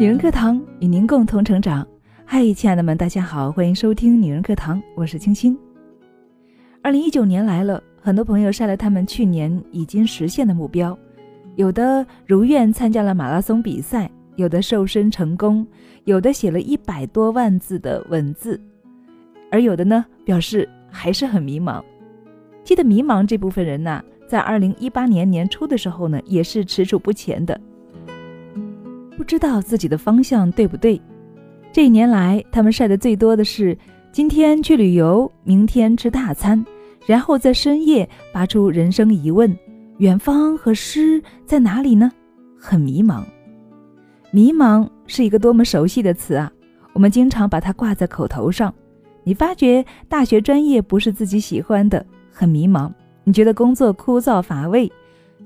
女人课堂与您共同成长。嗨，亲爱的们，大家好，欢迎收听女人课堂，我是清新。二零一九年来了，很多朋友晒了他们去年已经实现的目标，有的如愿参加了马拉松比赛，有的瘦身成功，有的写了一百多万字的文字，而有的呢表示还是很迷茫。记得迷茫这部分人呐，在二零一八年年初的时候呢，也是踟蹰不前的。不知道自己的方向对不对？这一年来，他们晒的最多的是今天去旅游，明天吃大餐，然后在深夜发出人生疑问：远方和诗在哪里呢？很迷茫。迷茫是一个多么熟悉的词啊！我们经常把它挂在口头上。你发觉大学专业不是自己喜欢的，很迷茫。你觉得工作枯燥乏味，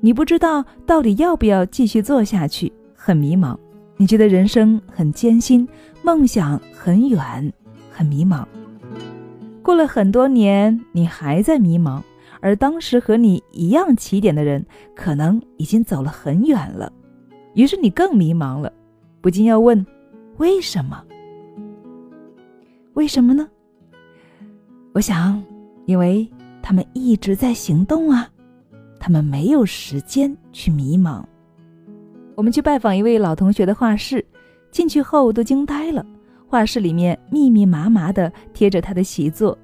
你不知道到底要不要继续做下去，很迷茫。你觉得人生很艰辛，梦想很远，很迷茫。过了很多年，你还在迷茫，而当时和你一样起点的人，可能已经走了很远了。于是你更迷茫了，不禁要问：为什么？为什么呢？我想，因为他们一直在行动啊，他们没有时间去迷茫。我们去拜访一位老同学的画室，进去后都惊呆了。画室里面密密麻麻的贴着他的习作。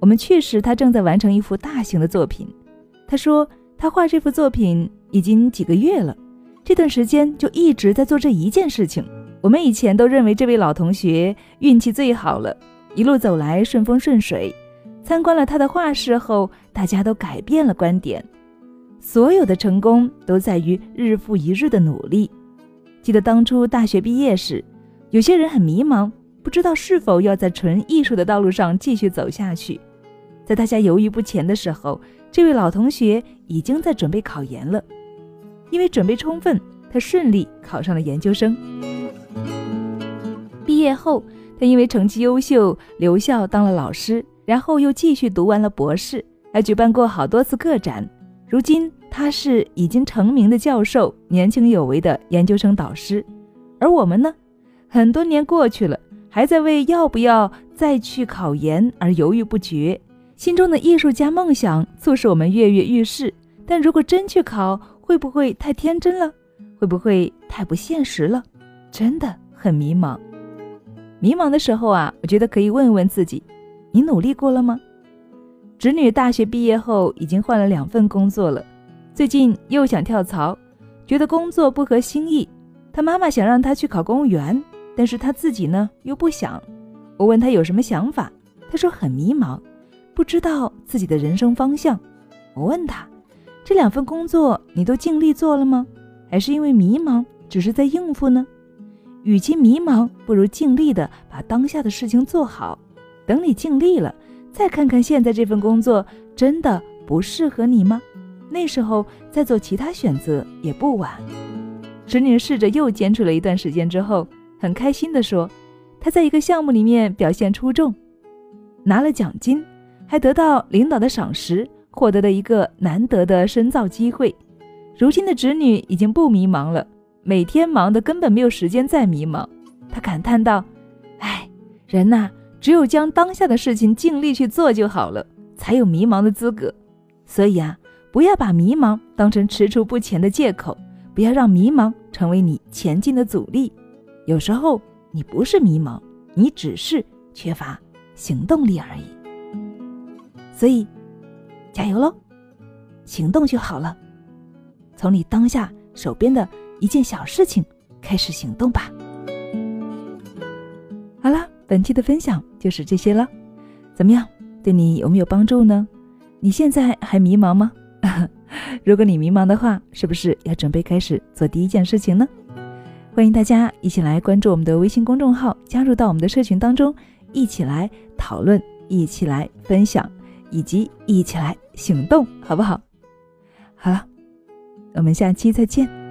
我们去时，他正在完成一幅大型的作品。他说他画这幅作品已经几个月了，这段时间就一直在做这一件事情。我们以前都认为这位老同学运气最好了，一路走来顺风顺水。参观了他的画室后，大家都改变了观点。所有的成功都在于日复一日的努力。记得当初大学毕业时，有些人很迷茫，不知道是否要在纯艺术的道路上继续走下去。在大家犹豫不前的时候，这位老同学已经在准备考研了。因为准备充分，他顺利考上了研究生。毕业后，他因为成绩优秀留校当了老师，然后又继续读完了博士，还举办过好多次个展。如今他是已经成名的教授，年轻有为的研究生导师，而我们呢，很多年过去了，还在为要不要再去考研而犹豫不决。心中的艺术家梦想促使我们跃跃欲试，但如果真去考，会不会太天真了？会不会太不现实了？真的很迷茫。迷茫的时候啊，我觉得可以问问自己：你努力过了吗？侄女大学毕业后已经换了两份工作了，最近又想跳槽，觉得工作不合心意。她妈妈想让她去考公务员，但是她自己呢又不想。我问她有什么想法，她说很迷茫，不知道自己的人生方向。我问她，这两份工作你都尽力做了吗？还是因为迷茫只是在应付呢？与其迷茫，不如尽力的把当下的事情做好。等你尽力了。再看看现在这份工作真的不适合你吗？那时候再做其他选择也不晚。侄女试着又坚持了一段时间之后，很开心地说：“她在一个项目里面表现出众，拿了奖金，还得到领导的赏识，获得了一个难得的深造机会。如今的侄女已经不迷茫了，每天忙得根本没有时间再迷茫。”她感叹道：“哎，人呐。”只有将当下的事情尽力去做就好了，才有迷茫的资格。所以啊，不要把迷茫当成踟蹰不前的借口，不要让迷茫成为你前进的阻力。有时候你不是迷茫，你只是缺乏行动力而已。所以，加油喽，行动就好了。从你当下手边的一件小事情开始行动吧。本期的分享就是这些了，怎么样？对你有没有帮助呢？你现在还迷茫吗？如果你迷茫的话，是不是要准备开始做第一件事情呢？欢迎大家一起来关注我们的微信公众号，加入到我们的社群当中，一起来讨论，一起来分享，以及一起来行动，好不好？好了，我们下期再见。